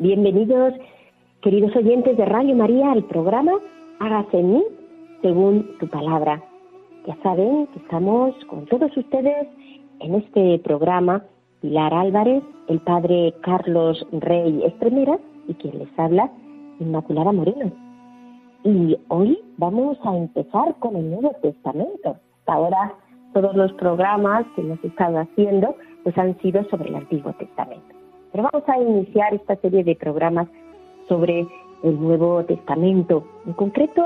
Bienvenidos, queridos oyentes de Radio María, al programa Hágase en mí según tu palabra. Ya saben que estamos con todos ustedes en este programa Pilar Álvarez, el padre Carlos Rey Estremera y quien les habla, Inmaculada Moreno. Y hoy vamos a empezar con el Nuevo Testamento. Hasta ahora todos los programas que hemos estado haciendo pues han sido sobre el Antiguo Testamento. Pero vamos a iniciar esta serie de programas sobre el Nuevo Testamento. En concreto,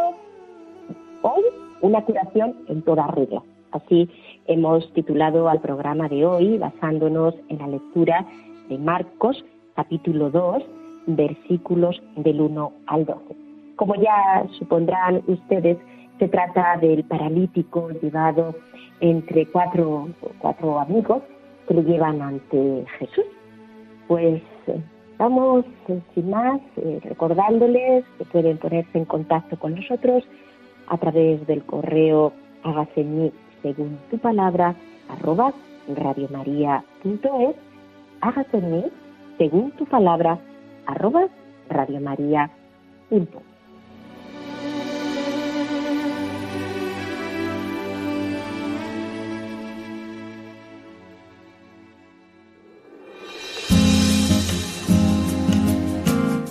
hoy una curación en toda regla. Así hemos titulado al programa de hoy, basándonos en la lectura de Marcos, capítulo 2, versículos del 1 al 12. Como ya supondrán ustedes, se trata del paralítico llevado entre cuatro, cuatro amigos que le llevan ante Jesús. Pues eh, vamos eh, sin más eh, recordándoles que pueden ponerse en contacto con nosotros a través del correo hágase en mí según tu palabra arroba radiomaria.es hágase en mí según tu palabra arroba radiomaria.es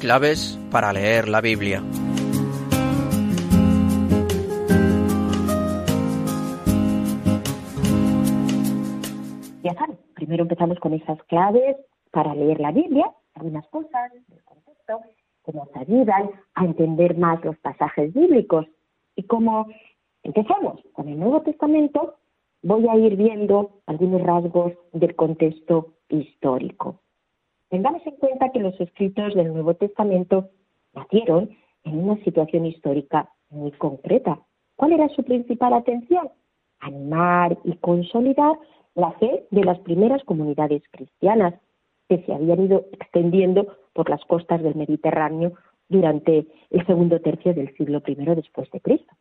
Claves para leer la Biblia. Ya saben, primero empezamos con esas claves para leer la Biblia, algunas cosas del contexto que nos ayudan a entender más los pasajes bíblicos. Y como empezamos con el Nuevo Testamento, voy a ir viendo algunos rasgos del contexto histórico. Tengamos en cuenta que los escritos del Nuevo Testamento nacieron en una situación histórica muy concreta. ¿Cuál era su principal atención? Animar y consolidar la fe de las primeras comunidades cristianas que se habían ido extendiendo por las costas del Mediterráneo durante el segundo tercio del siglo I después de Cristo.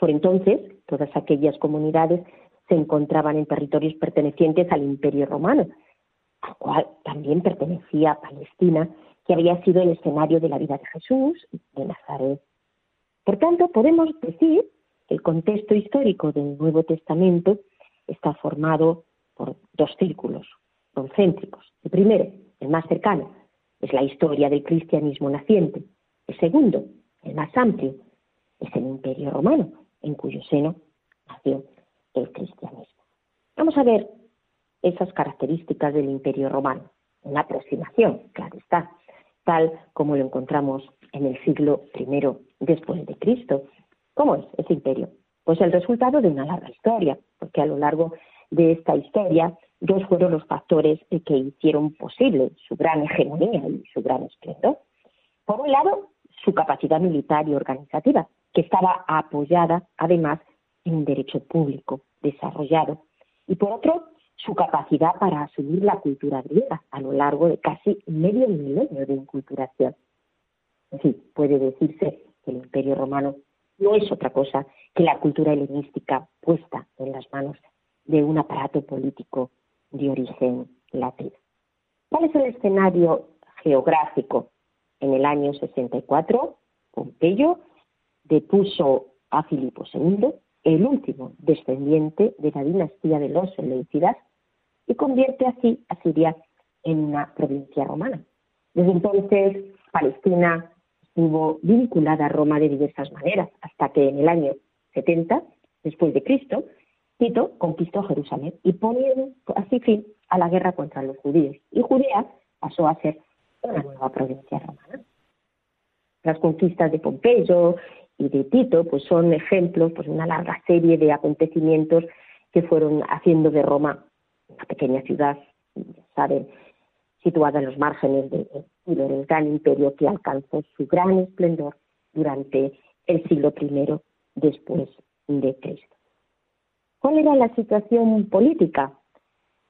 Por entonces, todas aquellas comunidades se encontraban en territorios pertenecientes al Imperio Romano, al cual también pertenecía Palestina, que había sido el escenario de la vida de Jesús de Nazaret. Por tanto, podemos decir que el contexto histórico del Nuevo Testamento está formado por dos círculos concéntricos. El primero, el más cercano, es la historia del cristianismo naciente. El segundo, el más amplio, es el Imperio Romano, en cuyo seno nació el cristianismo. Vamos a ver esas características del Imperio Romano. Una aproximación, claro está, tal como lo encontramos en el siglo I después de Cristo. ¿Cómo es ese imperio? Pues el resultado de una larga historia, porque a lo largo de esta historia dos fueron los factores que hicieron posible su gran hegemonía y su gran esplendor. Por un lado, su capacidad militar y organizativa, que estaba apoyada además en un derecho público desarrollado. Y por otro, su capacidad para asumir la cultura griega a lo largo de casi medio milenio de inculturación. En fin, puede decirse que el Imperio Romano no es otra cosa que la cultura helenística puesta en las manos de un aparato político de origen latino. ¿Cuál es el escenario geográfico. En el año 64, Pompeyo depuso a Filipo II, el último descendiente de la dinastía de los Seleucidas, y convierte así a Siria en una provincia romana. Desde entonces, Palestina estuvo vinculada a Roma de diversas maneras, hasta que en el año 70, después de Cristo, Tito conquistó Jerusalén y poniendo así fin a la guerra contra los judíos. Y Judea pasó a ser una nueva provincia romana. Las conquistas de Pompeyo y de Tito pues son ejemplos, pues una larga serie de acontecimientos que fueron haciendo de Roma una pequeña ciudad, saben, situada en los márgenes del de, gran imperio que alcanzó su gran esplendor durante el siglo I después de Cristo. ¿Cuál era la situación política?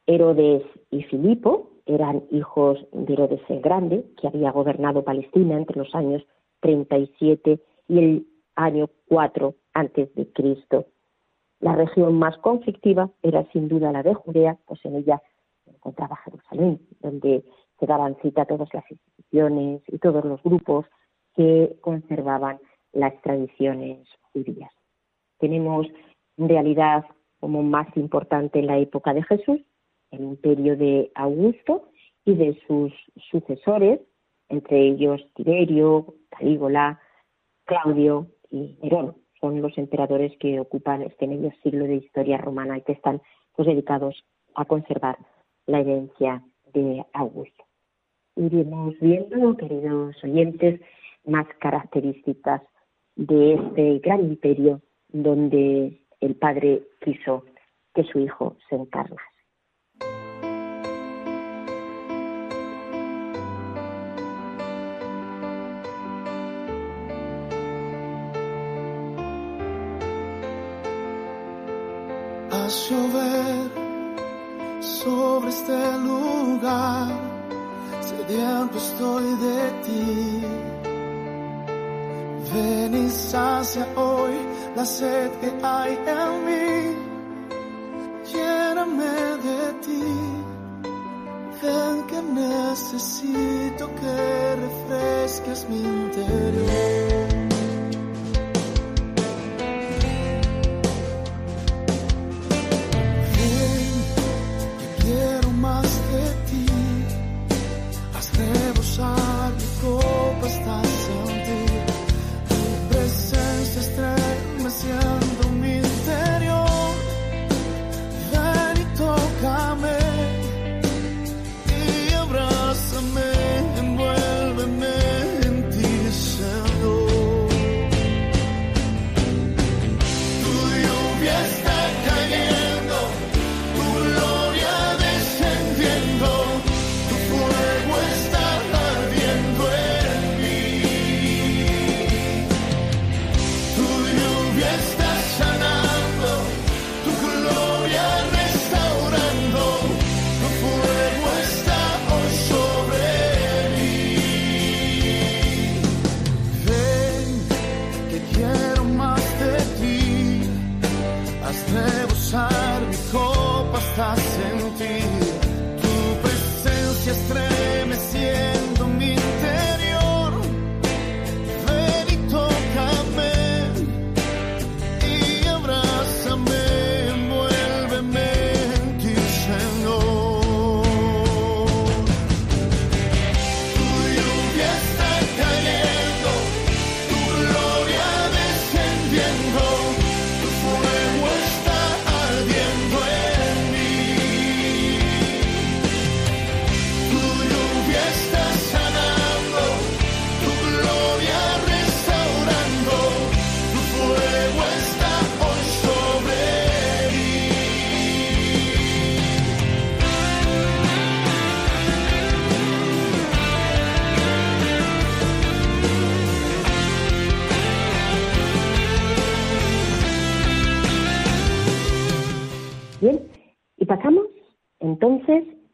Herodes y Filipo eran hijos de Herodes el Grande, que había gobernado Palestina entre los años 37 y el año 4 antes de Cristo. La región más conflictiva era sin duda la de Judea, pues en ella se encontraba Jerusalén, donde se daban cita todas las instituciones y todos los grupos que conservaban las tradiciones judías. Tenemos en realidad como más importante en la época de Jesús el imperio de Augusto y de sus sucesores, entre ellos Tiberio, Calígula, Claudio y Nerón. Son los emperadores que ocupan este medio siglo de historia romana y que están pues, dedicados a conservar la herencia de Augusto. Iremos viendo, queridos oyentes, más características de este gran imperio donde el Padre quiso que su Hijo se encarnase. Llover sobre este lugar, sediento estoy de ti. Ven y sacia hoy la sed que hay en mí, lléname de ti. Ven que necesito que refresques mi interior.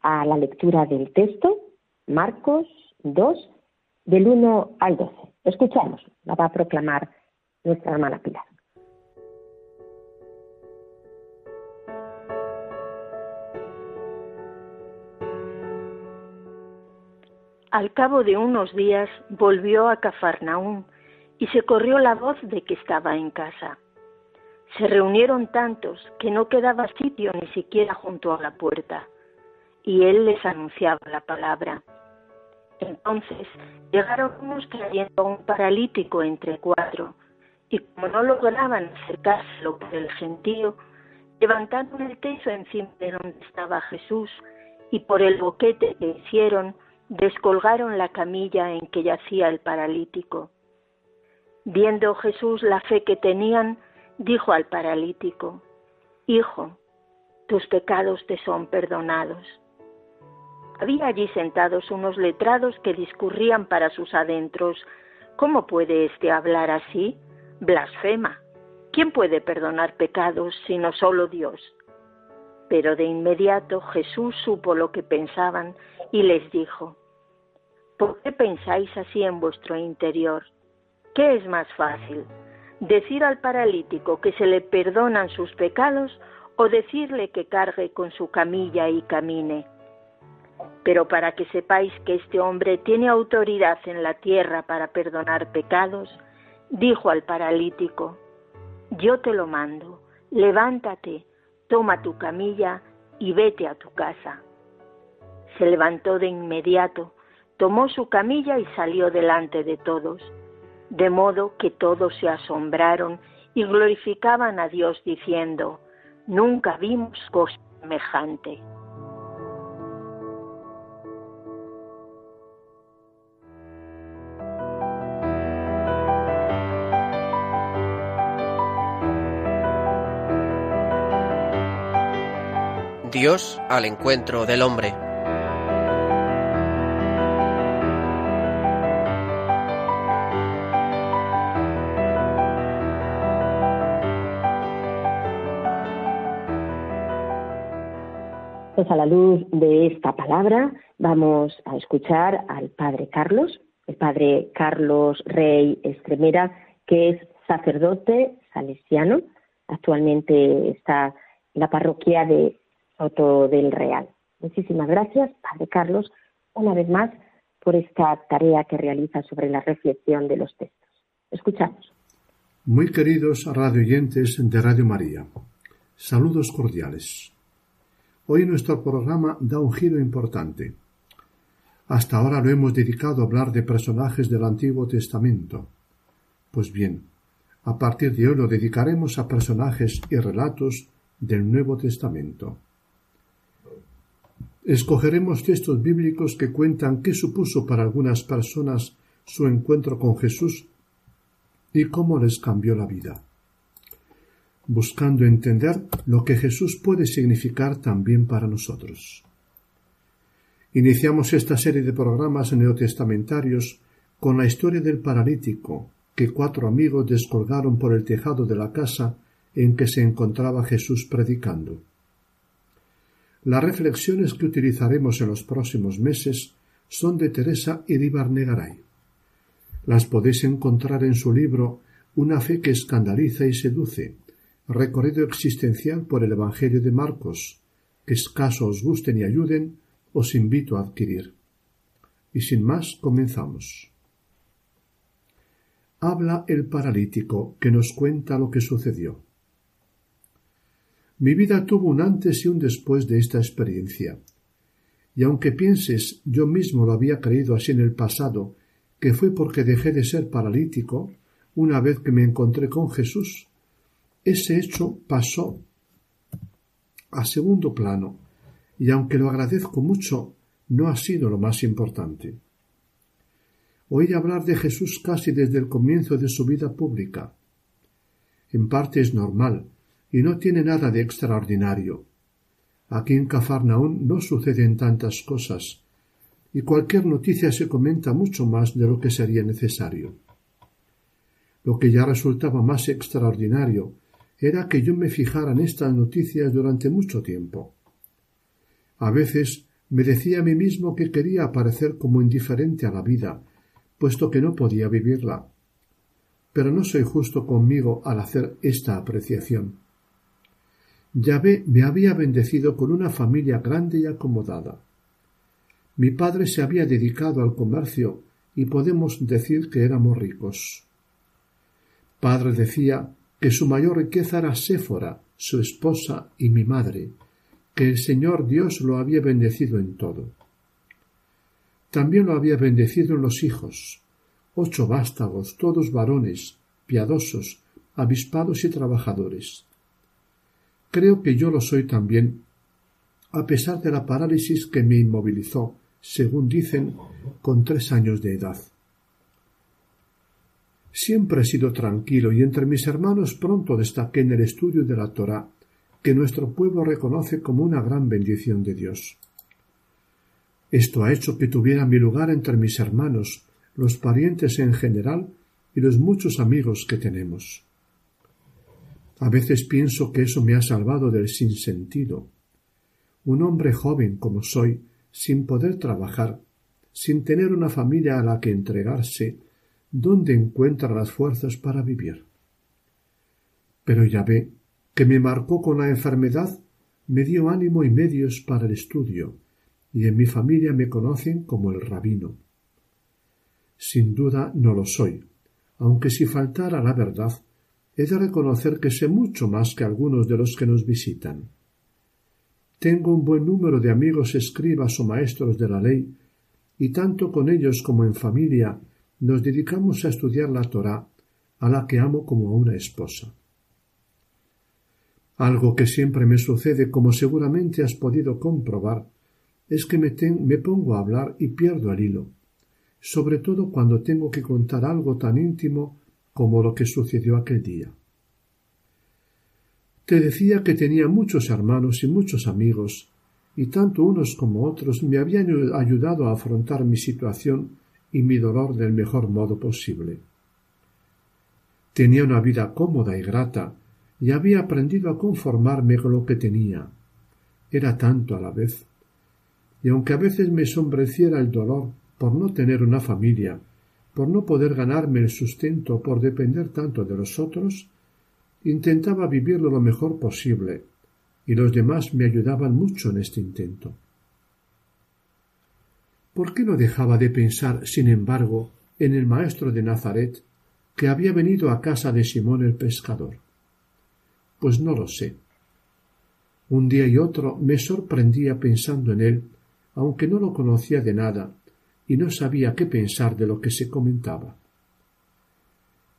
La lectura del texto, Marcos 2, del 1 al 12. Escuchamos, la va a proclamar nuestra hermana Pilar. Al cabo de unos días volvió a Cafarnaún y se corrió la voz de que estaba en casa. Se reunieron tantos que no quedaba sitio ni siquiera junto a la puerta, y él les anunciaba la palabra. Entonces llegaron unos trayendo a un paralítico entre cuatro, y como no lograban acercárselo por el gentío, levantaron el techo encima de donde estaba Jesús, y por el boquete que hicieron, descolgaron la camilla en que yacía el paralítico. Viendo Jesús la fe que tenían, dijo al paralítico, Hijo, tus pecados te son perdonados. Había allí sentados unos letrados que discurrían para sus adentros, ¿cómo puede éste hablar así? Blasfema. ¿Quién puede perdonar pecados sino solo Dios? Pero de inmediato Jesús supo lo que pensaban y les dijo, ¿por qué pensáis así en vuestro interior? ¿Qué es más fácil? ¿Decir al paralítico que se le perdonan sus pecados o decirle que cargue con su camilla y camine? Pero para que sepáis que este hombre tiene autoridad en la tierra para perdonar pecados, dijo al paralítico, yo te lo mando, levántate, toma tu camilla y vete a tu casa. Se levantó de inmediato, tomó su camilla y salió delante de todos, de modo que todos se asombraron y glorificaban a Dios diciendo, nunca vimos cosa semejante. Dios al encuentro del hombre. Pues a la luz de esta palabra vamos a escuchar al Padre Carlos, el Padre Carlos Rey Estremera, que es sacerdote salesiano. Actualmente está en la parroquia de Soto del Real. Muchísimas gracias, Padre Carlos, una vez más por esta tarea que realiza sobre la reflexión de los textos. Escuchamos. Muy queridos radioyentes de Radio María, saludos cordiales. Hoy nuestro programa da un giro importante. Hasta ahora lo hemos dedicado a hablar de personajes del Antiguo Testamento. Pues bien, a partir de hoy lo dedicaremos a personajes y relatos del Nuevo Testamento. Escogeremos textos bíblicos que cuentan qué supuso para algunas personas su encuentro con Jesús y cómo les cambió la vida buscando entender lo que Jesús puede significar también para nosotros. Iniciamos esta serie de programas neotestamentarios con la historia del paralítico que cuatro amigos descolgaron por el tejado de la casa en que se encontraba Jesús predicando. Las reflexiones que utilizaremos en los próximos meses son de Teresa Iribar Negaray. Las podéis encontrar en su libro Una fe que escandaliza y seduce, recorrido existencial por el Evangelio de Marcos, que escaso os gusten y ayuden, os invito a adquirir. Y sin más, comenzamos. Habla el paralítico que nos cuenta lo que sucedió. Mi vida tuvo un antes y un después de esta experiencia. Y aunque pienses yo mismo lo había creído así en el pasado, que fue porque dejé de ser paralítico, una vez que me encontré con Jesús, ese hecho pasó a segundo plano y aunque lo agradezco mucho, no ha sido lo más importante. Oí hablar de Jesús casi desde el comienzo de su vida pública. En parte es normal y no tiene nada de extraordinario. Aquí en Cafarnaún no suceden tantas cosas y cualquier noticia se comenta mucho más de lo que sería necesario. Lo que ya resultaba más extraordinario era que yo me fijara en estas noticias durante mucho tiempo. A veces me decía a mí mismo que quería parecer como indiferente a la vida, puesto que no podía vivirla. Pero no soy justo conmigo al hacer esta apreciación. Yahvé me había bendecido con una familia grande y acomodada. Mi padre se había dedicado al comercio y podemos decir que éramos ricos. Padre decía que su mayor riqueza era Séfora, su esposa y mi madre, que el Señor Dios lo había bendecido en todo. También lo había bendecido en los hijos, ocho vástagos, todos varones, piadosos, avispados y trabajadores. Creo que yo lo soy también, a pesar de la parálisis que me inmovilizó, según dicen, con tres años de edad. Siempre he sido tranquilo y entre mis hermanos pronto destaqué en el estudio de la Torá, que nuestro pueblo reconoce como una gran bendición de Dios. Esto ha hecho que tuviera mi lugar entre mis hermanos, los parientes en general y los muchos amigos que tenemos. A veces pienso que eso me ha salvado del sinsentido. Un hombre joven como soy, sin poder trabajar, sin tener una familia a la que entregarse, ¿dónde encuentra las fuerzas para vivir? Pero ya ve que me marcó con la enfermedad, me dio ánimo y medios para el estudio, y en mi familia me conocen como el rabino. Sin duda no lo soy, aunque si faltara la verdad, he de reconocer que sé mucho más que algunos de los que nos visitan. Tengo un buen número de amigos escribas o maestros de la ley, y tanto con ellos como en familia nos dedicamos a estudiar la Torá, a la que amo como a una esposa. Algo que siempre me sucede, como seguramente has podido comprobar, es que me, me pongo a hablar y pierdo el hilo, sobre todo cuando tengo que contar algo tan íntimo como lo que sucedió aquel día. Te decía que tenía muchos hermanos y muchos amigos, y tanto unos como otros me habían ayudado a afrontar mi situación y mi dolor del mejor modo posible. Tenía una vida cómoda y grata, y había aprendido a conformarme con lo que tenía. Era tanto a la vez. Y aunque a veces me sombreciera el dolor por no tener una familia, por no poder ganarme el sustento, por depender tanto de los otros, intentaba vivirlo lo mejor posible, y los demás me ayudaban mucho en este intento. ¿Por qué no dejaba de pensar, sin embargo, en el maestro de Nazaret, que había venido a casa de Simón el pescador? Pues no lo sé. Un día y otro me sorprendía pensando en él, aunque no lo conocía de nada, y no sabía qué pensar de lo que se comentaba.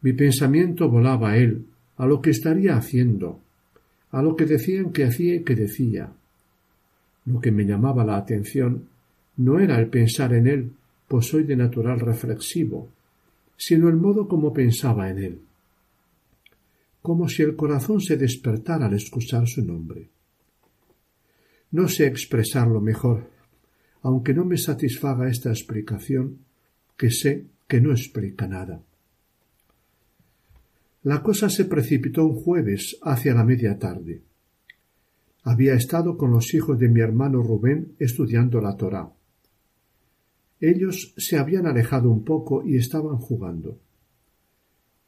Mi pensamiento volaba a él, a lo que estaría haciendo, a lo que decían que hacía y que decía. Lo que me llamaba la atención no era el pensar en él, pues soy de natural reflexivo, sino el modo como pensaba en él, como si el corazón se despertara al escuchar su nombre. No sé expresarlo mejor, aunque no me satisfaga esta explicación, que sé que no explica nada. La cosa se precipitó un jueves hacia la media tarde. Había estado con los hijos de mi hermano Rubén estudiando la Torá. Ellos se habían alejado un poco y estaban jugando.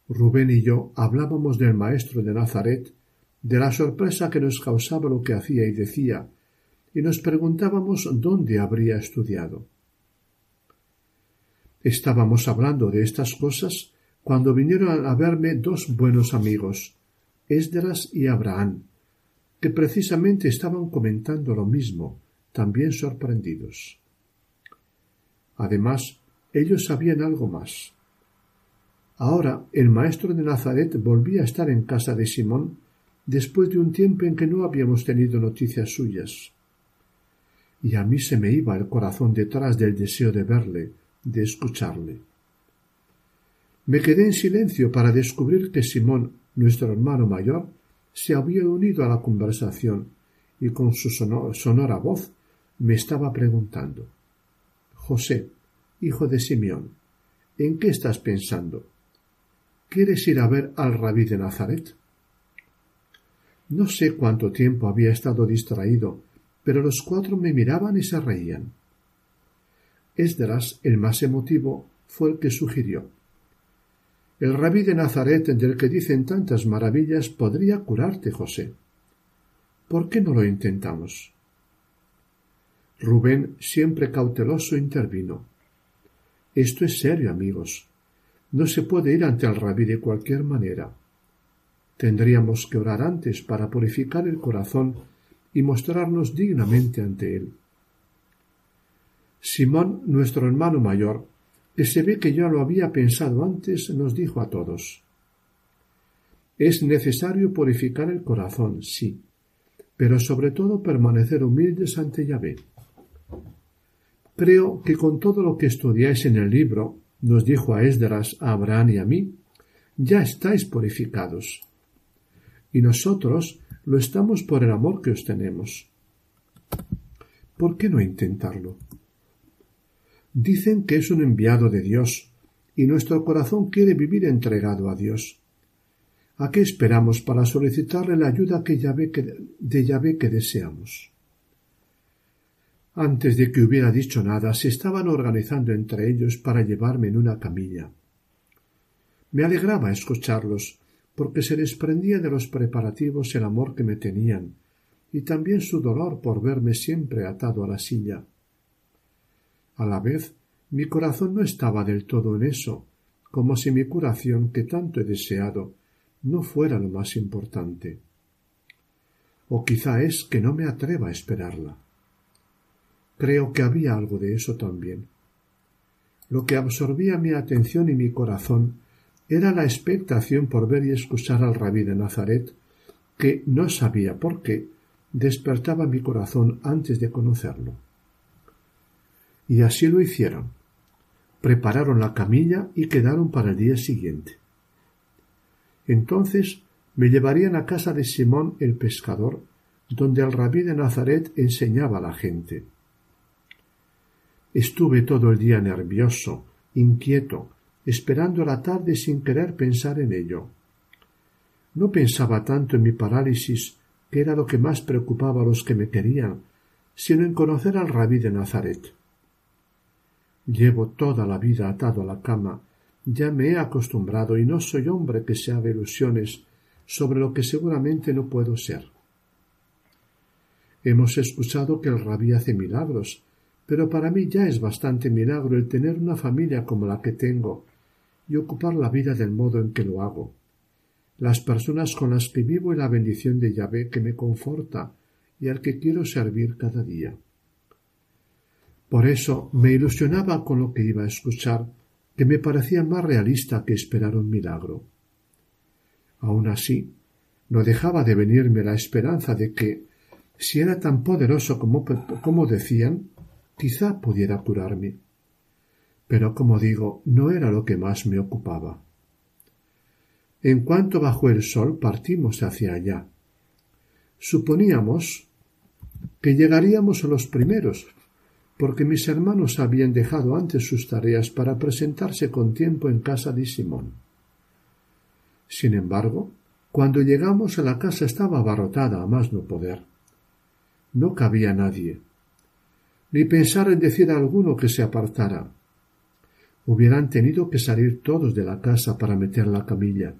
Rubén y yo hablábamos del maestro de Nazaret, de la sorpresa que nos causaba lo que hacía y decía, y nos preguntábamos dónde habría estudiado. Estábamos hablando de estas cosas cuando vinieron a verme dos buenos amigos, Esdras y Abraham, que precisamente estaban comentando lo mismo, también sorprendidos. Además, ellos sabían algo más. Ahora el maestro de Nazaret volvía a estar en casa de Simón después de un tiempo en que no habíamos tenido noticias suyas y a mí se me iba el corazón detrás del deseo de verle, de escucharle. Me quedé en silencio para descubrir que Simón, nuestro hermano mayor, se había unido a la conversación y con su sonora voz me estaba preguntando José, hijo de Simeón, ¿en qué estás pensando? ¿Quieres ir a ver al rabí de Nazaret? No sé cuánto tiempo había estado distraído pero los cuatro me miraban y se reían. Esdras, el más emotivo, fue el que sugirió. El rabí de Nazaret, del que dicen tantas maravillas, podría curarte, José. ¿Por qué no lo intentamos? Rubén, siempre cauteloso, intervino. Esto es serio, amigos. No se puede ir ante el rabí de cualquier manera. Tendríamos que orar antes para purificar el corazón y mostrarnos dignamente ante él. Simón, nuestro hermano mayor, que se ve que ya lo había pensado antes, nos dijo a todos Es necesario purificar el corazón, sí, pero sobre todo permanecer humildes ante Yahvé. Creo que con todo lo que estudiáis en el libro, nos dijo a Esdras, a Abraham y a mí, ya estáis purificados. Y nosotros lo estamos por el amor que os tenemos. ¿Por qué no intentarlo? Dicen que es un enviado de Dios, y nuestro corazón quiere vivir entregado a Dios. ¿A qué esperamos para solicitarle la ayuda que de Yahvé que deseamos? Antes de que hubiera dicho nada, se estaban organizando entre ellos para llevarme en una camilla. Me alegraba escucharlos, porque se desprendía de los preparativos el amor que me tenían, y también su dolor por verme siempre atado a la silla. A la vez, mi corazón no estaba del todo en eso, como si mi curación que tanto he deseado no fuera lo más importante. O quizá es que no me atreva a esperarla. Creo que había algo de eso también. Lo que absorbía mi atención y mi corazón era la expectación por ver y escuchar al rabí de Nazaret, que no sabía por qué despertaba mi corazón antes de conocerlo. Y así lo hicieron. Prepararon la camilla y quedaron para el día siguiente. Entonces me llevarían a casa de Simón el pescador, donde el rabí de Nazaret enseñaba a la gente. Estuve todo el día nervioso, inquieto, esperando la tarde sin querer pensar en ello. No pensaba tanto en mi parálisis, que era lo que más preocupaba a los que me querían, sino en conocer al rabí de Nazaret. Llevo toda la vida atado a la cama, ya me he acostumbrado y no soy hombre que se haga ilusiones sobre lo que seguramente no puedo ser. Hemos escuchado que el rabí hace milagros, pero para mí ya es bastante milagro el tener una familia como la que tengo y ocupar la vida del modo en que lo hago. Las personas con las que vivo y la bendición de Yahvé que me conforta y al que quiero servir cada día. Por eso me ilusionaba con lo que iba a escuchar, que me parecía más realista que esperar un milagro. Aun así, no dejaba de venirme la esperanza de que, si era tan poderoso como, como decían, quizá pudiera curarme. Pero, como digo, no era lo que más me ocupaba. En cuanto bajó el sol, partimos hacia allá. Suponíamos que llegaríamos a los primeros, porque mis hermanos habían dejado antes sus tareas para presentarse con tiempo en casa de Simón. Sin embargo, cuando llegamos a la casa estaba abarrotada a más no poder. No cabía nadie ni pensar en decir a alguno que se apartara. Hubieran tenido que salir todos de la casa para meter la camilla.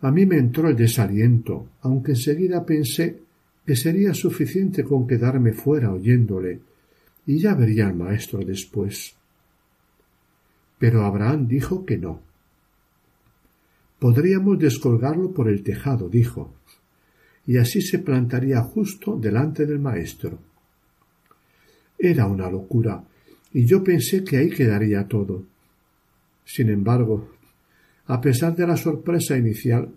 A mí me entró el desaliento, aunque enseguida pensé que sería suficiente con quedarme fuera oyéndole, y ya vería al maestro después. Pero Abraham dijo que no. Podríamos descolgarlo por el tejado, dijo, y así se plantaría justo delante del maestro. Era una locura, y yo pensé que ahí quedaría todo. Sin embargo, a pesar de la sorpresa inicial,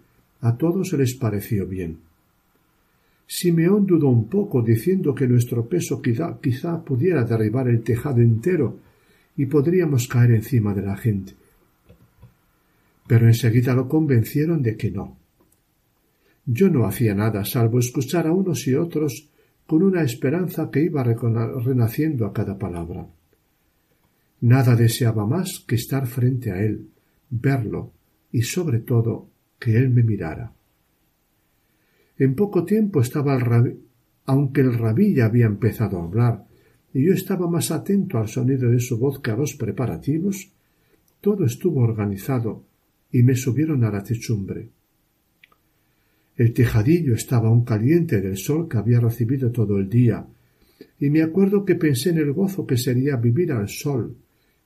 a todos les pareció bien. Simeón dudó un poco, diciendo que nuestro peso quizá, quizá pudiera derribar el tejado entero y podríamos caer encima de la gente. Pero enseguida lo convencieron de que no. Yo no hacía nada salvo escuchar a unos y otros con una esperanza que iba renaciendo a cada palabra. Nada deseaba más que estar frente a él, verlo y sobre todo que él me mirara. En poco tiempo estaba el rabí, aunque el rabí ya había empezado a hablar, y yo estaba más atento al sonido de su voz que a los preparativos, todo estuvo organizado y me subieron a la techumbre. El tejadillo estaba aún caliente del sol que había recibido todo el día, y me acuerdo que pensé en el gozo que sería vivir al sol,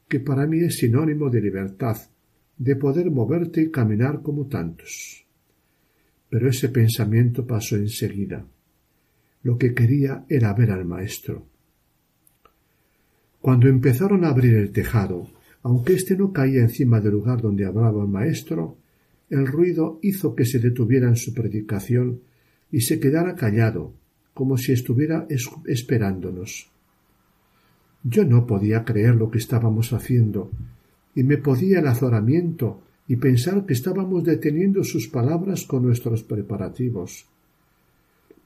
que para mí es sinónimo de libertad, de poder moverte y caminar como tantos. Pero ese pensamiento pasó enseguida. Lo que quería era ver al maestro. Cuando empezaron a abrir el tejado, aunque éste no caía encima del lugar donde hablaba el maestro, el ruido hizo que se detuviera en su predicación y se quedara callado, como si estuviera esperándonos. Yo no podía creer lo que estábamos haciendo, y me podía el azoramiento y pensar que estábamos deteniendo sus palabras con nuestros preparativos.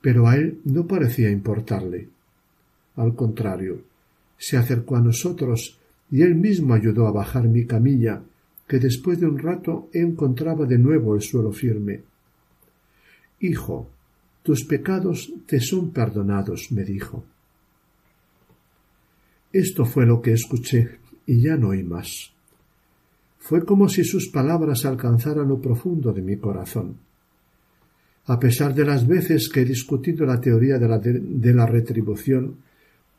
Pero a él no parecía importarle. Al contrario, se acercó a nosotros y él mismo ayudó a bajar mi camilla, que después de un rato encontraba de nuevo el suelo firme. Hijo, tus pecados te son perdonados, me dijo. Esto fue lo que escuché y ya no oí más. Fue como si sus palabras alcanzaran lo profundo de mi corazón. A pesar de las veces que he discutido la teoría de la, de la retribución,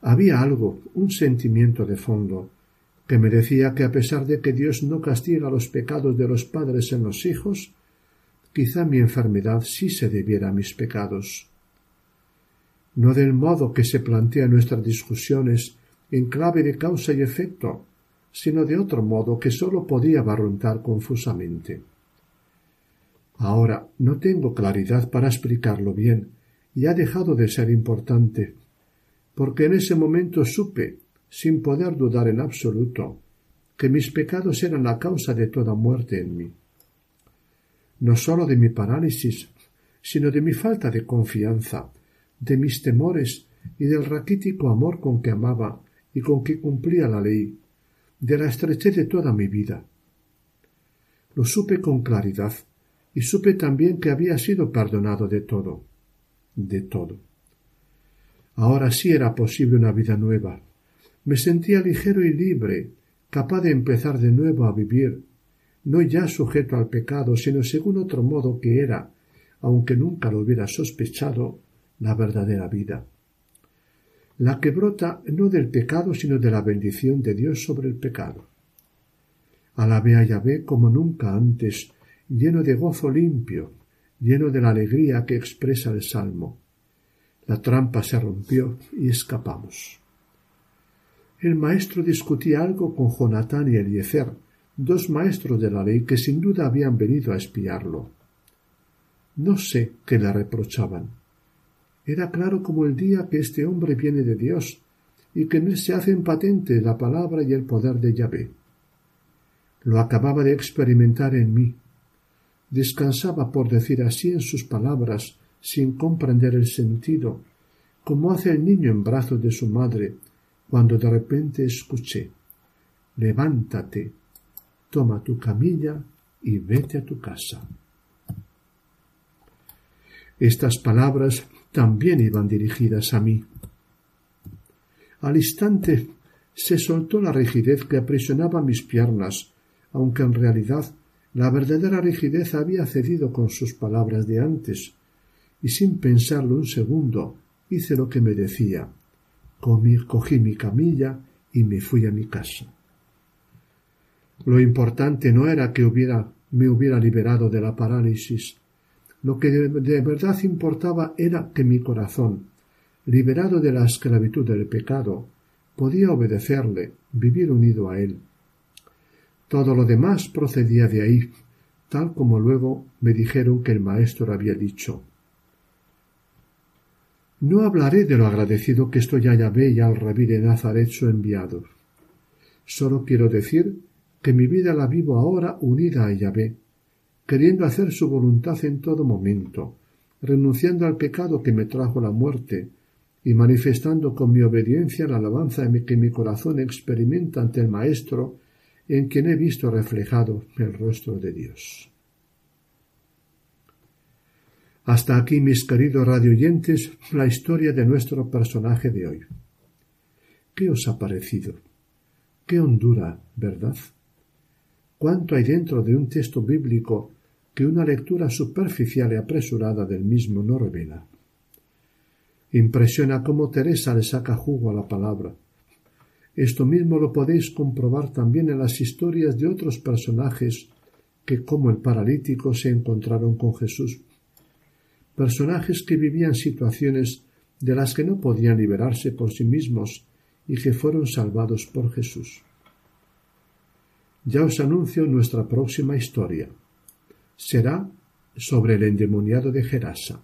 había algo, un sentimiento de fondo, que me decía que a pesar de que Dios no castiga los pecados de los padres en los hijos, quizá mi enfermedad sí se debiera a mis pecados. No del modo que se plantea en nuestras discusiones en clave de causa y efecto, sino de otro modo que sólo podía barruntar confusamente. Ahora no tengo claridad para explicarlo bien, y ha dejado de ser importante, porque en ese momento supe sin poder dudar en absoluto, que mis pecados eran la causa de toda muerte en mí. No sólo de mi parálisis, sino de mi falta de confianza, de mis temores y del raquítico amor con que amaba y con que cumplía la ley, de la estrechez de toda mi vida. Lo supe con claridad y supe también que había sido perdonado de todo, de todo. Ahora sí era posible una vida nueva, me sentía ligero y libre, capaz de empezar de nuevo a vivir, no ya sujeto al pecado, sino según otro modo que era, aunque nunca lo hubiera sospechado, la verdadera vida. La que brota no del pecado, sino de la bendición de Dios sobre el pecado. Alabé a Yahvé como nunca antes, lleno de gozo limpio, lleno de la alegría que expresa el Salmo. La trampa se rompió y escapamos el maestro discutía algo con Jonatán y Eliezer, dos maestros de la ley que sin duda habían venido a espiarlo. No sé qué le reprochaban. Era claro como el día que este hombre viene de Dios y que no se hacen patente la palabra y el poder de Yahvé. Lo acababa de experimentar en mí. Descansaba, por decir así, en sus palabras, sin comprender el sentido, como hace el niño en brazos de su madre, cuando de repente escuché levántate, toma tu camilla y vete a tu casa. Estas palabras también iban dirigidas a mí. Al instante se soltó la rigidez que aprisionaba mis piernas, aunque en realidad la verdadera rigidez había cedido con sus palabras de antes, y sin pensarlo un segundo hice lo que me decía cogí mi camilla y me fui a mi casa. Lo importante no era que me hubiera liberado de la parálisis. Lo que de, verdad importaba era que mi corazón, liberado de la esclavitud del pecado, podía obedecerle, vivir unido a él. Todo lo demás procedía de ahí, tal como luego me dijeron que el maestro había dicho. No hablaré de lo agradecido que estoy a Yahvé y al rabí de Nazaret su enviado. Solo quiero decir que mi vida la vivo ahora unida a Yahvé, queriendo hacer su voluntad en todo momento, renunciando al pecado que me trajo la muerte, y manifestando con mi obediencia la alabanza que mi corazón experimenta ante el Maestro, en quien he visto reflejado el rostro de Dios. Hasta aquí, mis queridos radioyentes, la historia de nuestro personaje de hoy. ¿Qué os ha parecido? Qué hondura, ¿verdad? ¿Cuánto hay dentro de un texto bíblico que una lectura superficial y apresurada del mismo no revela? Impresiona cómo Teresa le saca jugo a la palabra. Esto mismo lo podéis comprobar también en las historias de otros personajes que, como el paralítico, se encontraron con Jesús. Personajes que vivían situaciones de las que no podían liberarse por sí mismos y que fueron salvados por Jesús. Ya os anuncio nuestra próxima historia. Será sobre el endemoniado de Gerasa.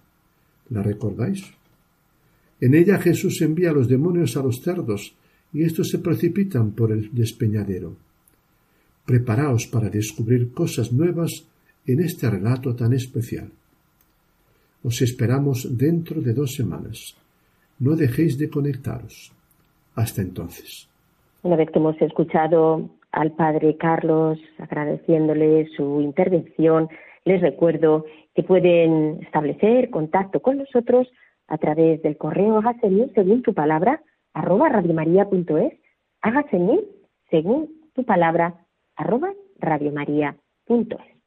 ¿La recordáis? En ella Jesús envía los demonios a los cerdos y estos se precipitan por el despeñadero. Preparaos para descubrir cosas nuevas en este relato tan especial. Os esperamos dentro de dos semanas. No dejéis de conectaros. Hasta entonces. Una vez que hemos escuchado al Padre Carlos agradeciéndole su intervención, les recuerdo que pueden establecer contacto con nosotros a través del correo hágase según tu palabra arroba radiomaria.es, hágase mí según tu palabra arroba radiomaria.es.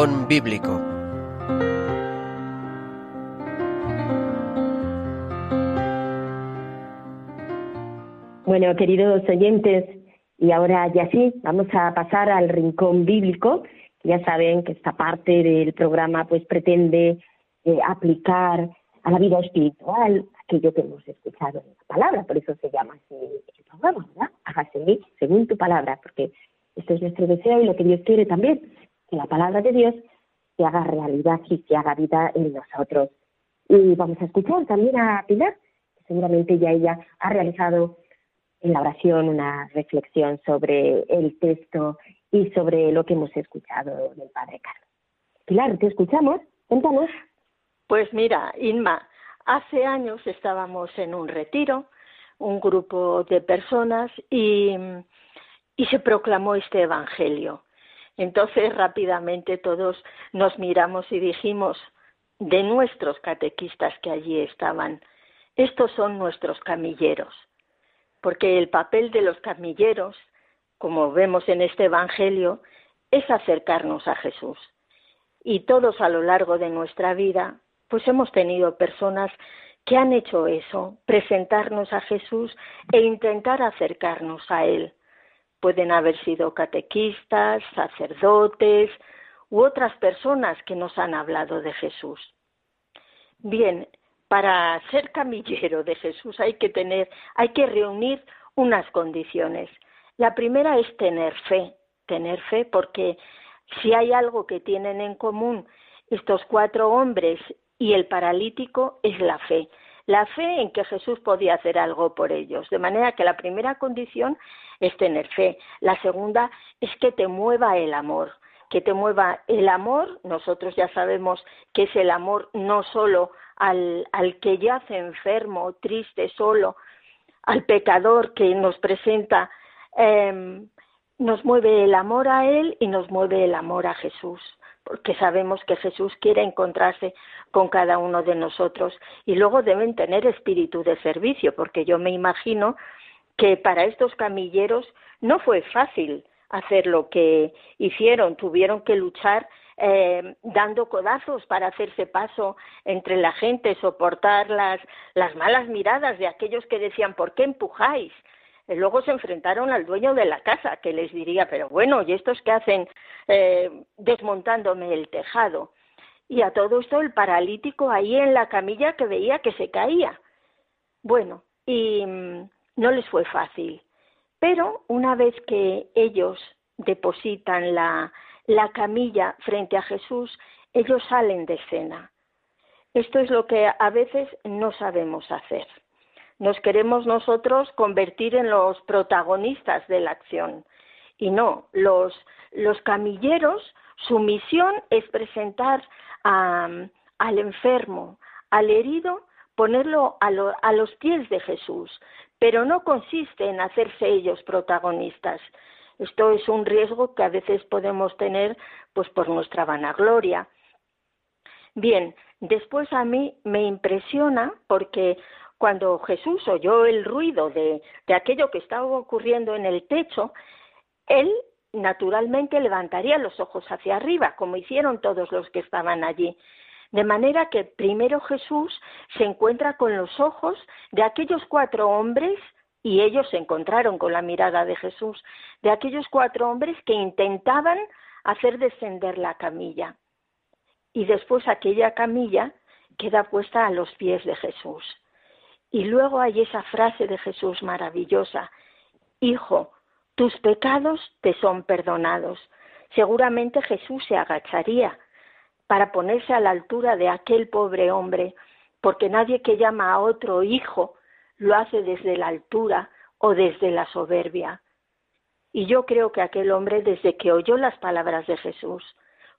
Bíblico. Bueno, queridos oyentes, y ahora ya sí, vamos a pasar al Rincón Bíblico. Ya saben que esta parte del programa pues pretende eh, aplicar a la vida espiritual aquello que hemos escuchado en la palabra, por eso se llama así el programa, ¿verdad? Hágase según tu palabra, porque este es nuestro deseo y lo que Dios quiere también, que la palabra de Dios se haga realidad y se haga vida en nosotros. Y vamos a escuchar también a Pilar, que seguramente ya ella ha realizado en la oración una reflexión sobre el texto y sobre lo que hemos escuchado del Padre Carlos. Pilar, te escuchamos. Cuéntanos. Pues mira, Inma, hace años estábamos en un retiro, un grupo de personas, y, y se proclamó este Evangelio. Entonces rápidamente todos nos miramos y dijimos de nuestros catequistas que allí estaban, estos son nuestros camilleros, porque el papel de los camilleros, como vemos en este Evangelio, es acercarnos a Jesús. Y todos a lo largo de nuestra vida pues hemos tenido personas que han hecho eso, presentarnos a Jesús e intentar acercarnos a Él. Pueden haber sido catequistas, sacerdotes u otras personas que nos han hablado de Jesús. Bien, para ser camillero de Jesús hay que tener, hay que reunir unas condiciones. La primera es tener fe, tener fe porque si hay algo que tienen en común estos cuatro hombres y el paralítico es la fe. La fe en que Jesús podía hacer algo por ellos. De manera que la primera condición es tener fe. La segunda es que te mueva el amor. Que te mueva el amor. Nosotros ya sabemos que es el amor no solo al, al que yace enfermo, triste, solo, al pecador que nos presenta, eh, nos mueve el amor a Él y nos mueve el amor a Jesús porque sabemos que Jesús quiere encontrarse con cada uno de nosotros y luego deben tener espíritu de servicio, porque yo me imagino que para estos camilleros no fue fácil hacer lo que hicieron, tuvieron que luchar eh, dando codazos para hacerse paso entre la gente, soportar las, las malas miradas de aquellos que decían ¿por qué empujáis? Luego se enfrentaron al dueño de la casa, que les diría, pero bueno, ¿y estos qué hacen eh, desmontándome el tejado? Y a todo esto el paralítico ahí en la camilla que veía que se caía. Bueno, y mm, no les fue fácil. Pero una vez que ellos depositan la, la camilla frente a Jesús, ellos salen de escena. Esto es lo que a veces no sabemos hacer nos queremos nosotros convertir en los protagonistas de la acción. Y no, los, los camilleros, su misión es presentar al enfermo, al herido, ponerlo a, a los pies de Jesús, pero no consiste en hacerse ellos protagonistas. Esto es un riesgo que a veces podemos tener pues por nuestra vanagloria. Bien, después a mí me impresiona porque cuando Jesús oyó el ruido de, aquello que estaba ocurriendo en el techo, él naturalmente levantaría los ojos hacia arriba, como hicieron todos los que estaban allí. De manera que primero Jesús se encuentra con los ojos de aquellos cuatro hombres, y ellos se encontraron con la mirada de Jesús, de aquellos cuatro hombres que intentaban hacer descender la camilla. Y después aquella camilla queda puesta a los pies de Jesús. Y luego hay esa frase de Jesús maravillosa, Hijo, tus pecados te son perdonados. Seguramente Jesús se agacharía para ponerse a la altura de aquel pobre hombre, porque nadie que llama a otro hijo lo hace desde la altura o desde la soberbia. Y yo creo que aquel hombre, desde que oyó las palabras de Jesús,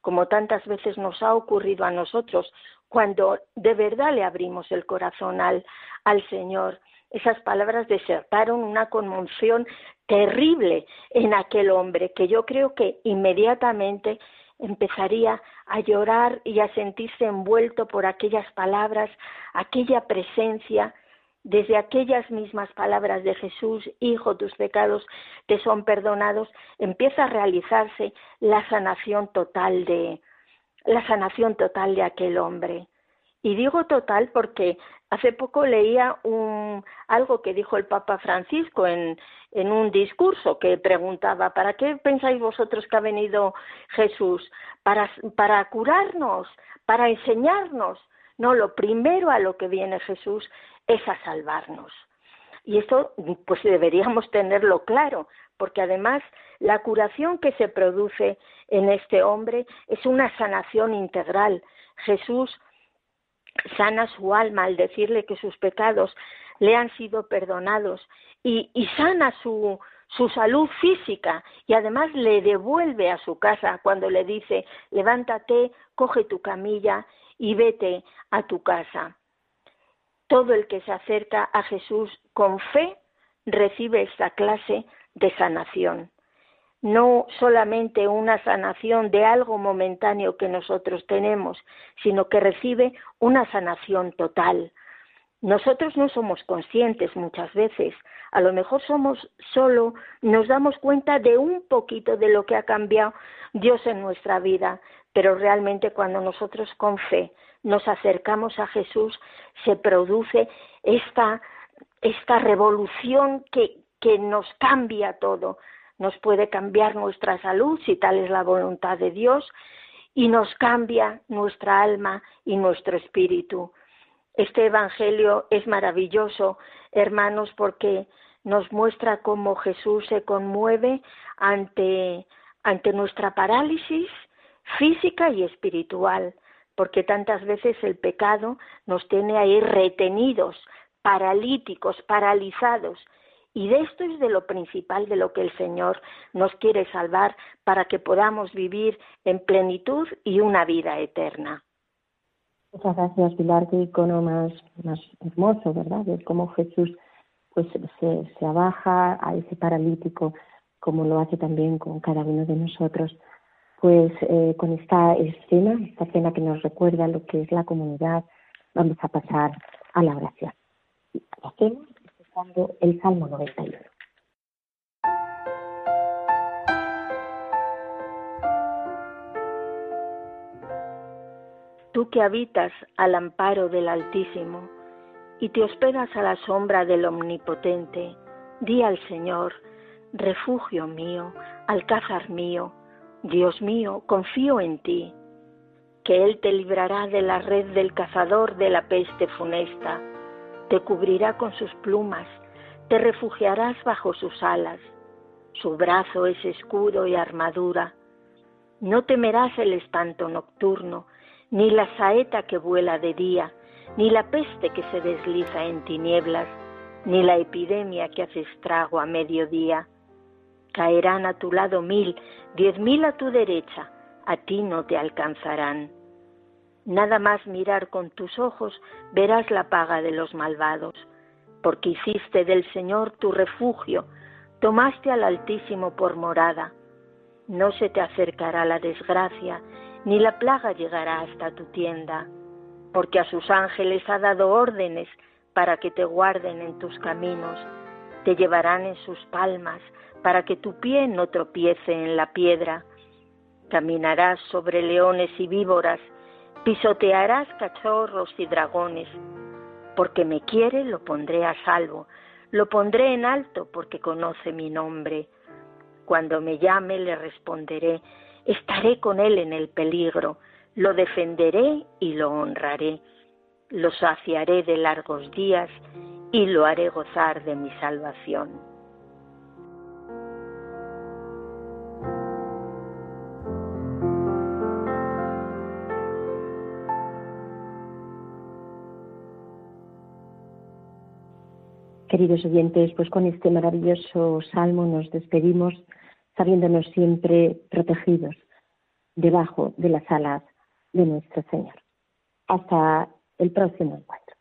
como tantas veces nos ha ocurrido a nosotros, cuando de verdad le abrimos el corazón al, al Señor. Esas palabras desertaron una conmoción terrible en aquel hombre, que yo creo que inmediatamente empezaría a llorar y a sentirse envuelto por aquellas palabras, aquella presencia, desde aquellas mismas palabras de Jesús, Hijo, tus pecados te son perdonados, empieza a realizarse la sanación total de la sanación total de aquel hombre. Y digo total porque hace poco leía un, algo que dijo el Papa Francisco en, en un discurso que preguntaba, ¿para qué pensáis vosotros que ha venido Jesús? Para, para curarnos, para enseñarnos. No, lo primero a lo que viene Jesús es a salvarnos. Y esto pues deberíamos tenerlo claro, porque además la curación que se produce en este hombre es una sanación integral. Jesús sana su alma al decirle que sus pecados le han sido perdonados y, sana su salud física y además le devuelve a su casa cuando le dice levántate, coge tu camilla y vete a tu casa. Todo el que se acerca a Jesús con fe recibe esta clase de sanación. No solamente una sanación de algo momentáneo que nosotros tenemos, sino que recibe una sanación total. Nosotros no somos conscientes muchas veces, a lo mejor somos solo, nos damos cuenta de un poquito de lo que ha cambiado Dios en nuestra vida, pero realmente cuando nosotros con fe nos acercamos a Jesús, se produce esta esta revolución que, que nos cambia todo. Nos puede cambiar nuestra salud, si tal es la voluntad de Dios, y nos cambia nuestra alma y nuestro espíritu. Este Evangelio es maravilloso, hermanos, porque nos muestra cómo Jesús se conmueve ante, ante nuestra parálisis física y espiritual, porque tantas veces el pecado nos tiene ahí retenidos, paralíticos, paralizados. Y de esto es de lo principal de lo que el Señor nos quiere salvar para que podamos vivir en plenitud y una vida eterna. Muchas gracias, Pilar, qué icono más, hermoso, ¿verdad? De cómo Jesús pues se, se abaja a ese paralítico, como lo hace también con cada uno de nosotros. Pues eh, con esta escena, esta escena que nos recuerda lo que es la comunidad, vamos a pasar a la oración hacemos el Salmo 91. Tú que habitas al amparo del Altísimo y te hospedas a la sombra del Omnipotente, di al Señor, refugio mío, alcázar mío, Dios mío, confío en ti, que Él te librará de la red del cazador de la peste funesta te cubrirá con sus plumas, te refugiarás bajo sus alas. Su brazo es escudo y armadura. No temerás el espanto nocturno, ni la saeta que vuela de día, ni la peste que se desliza en tinieblas, ni la epidemia que hace estrago a mediodía. Caerán a tu lado mil, diez mil a tu derecha, a ti no te alcanzarán. Nada más mirar con tus ojos verás la paga de los malvados, porque hiciste del Señor tu refugio, tomaste al Altísimo por morada. No se te acercará la desgracia, ni la plaga llegará hasta tu tienda, porque a sus ángeles ha dado órdenes para que te guarden en tus caminos, te llevarán en sus palmas, para que tu pie no tropiece en la piedra. Caminarás sobre leones y víboras, Pisotearás cachorros y dragones. Porque me quiere, lo pondré a salvo. Lo pondré en alto porque conoce mi nombre. Cuando me llame, le responderé. Estaré con él en el peligro. Lo defenderé y lo honraré. Lo saciaré de largos días y lo haré gozar de mi salvación. Queridos oyentes, pues con este maravilloso salmo nos despedimos sabiéndonos siempre protegidos debajo de las alas de nuestro Señor. Hasta el próximo encuentro.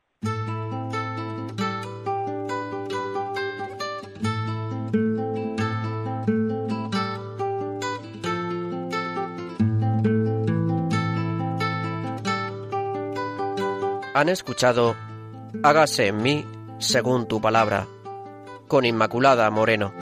Han escuchado Hágase en mí según tu palabra, con Inmaculada Moreno.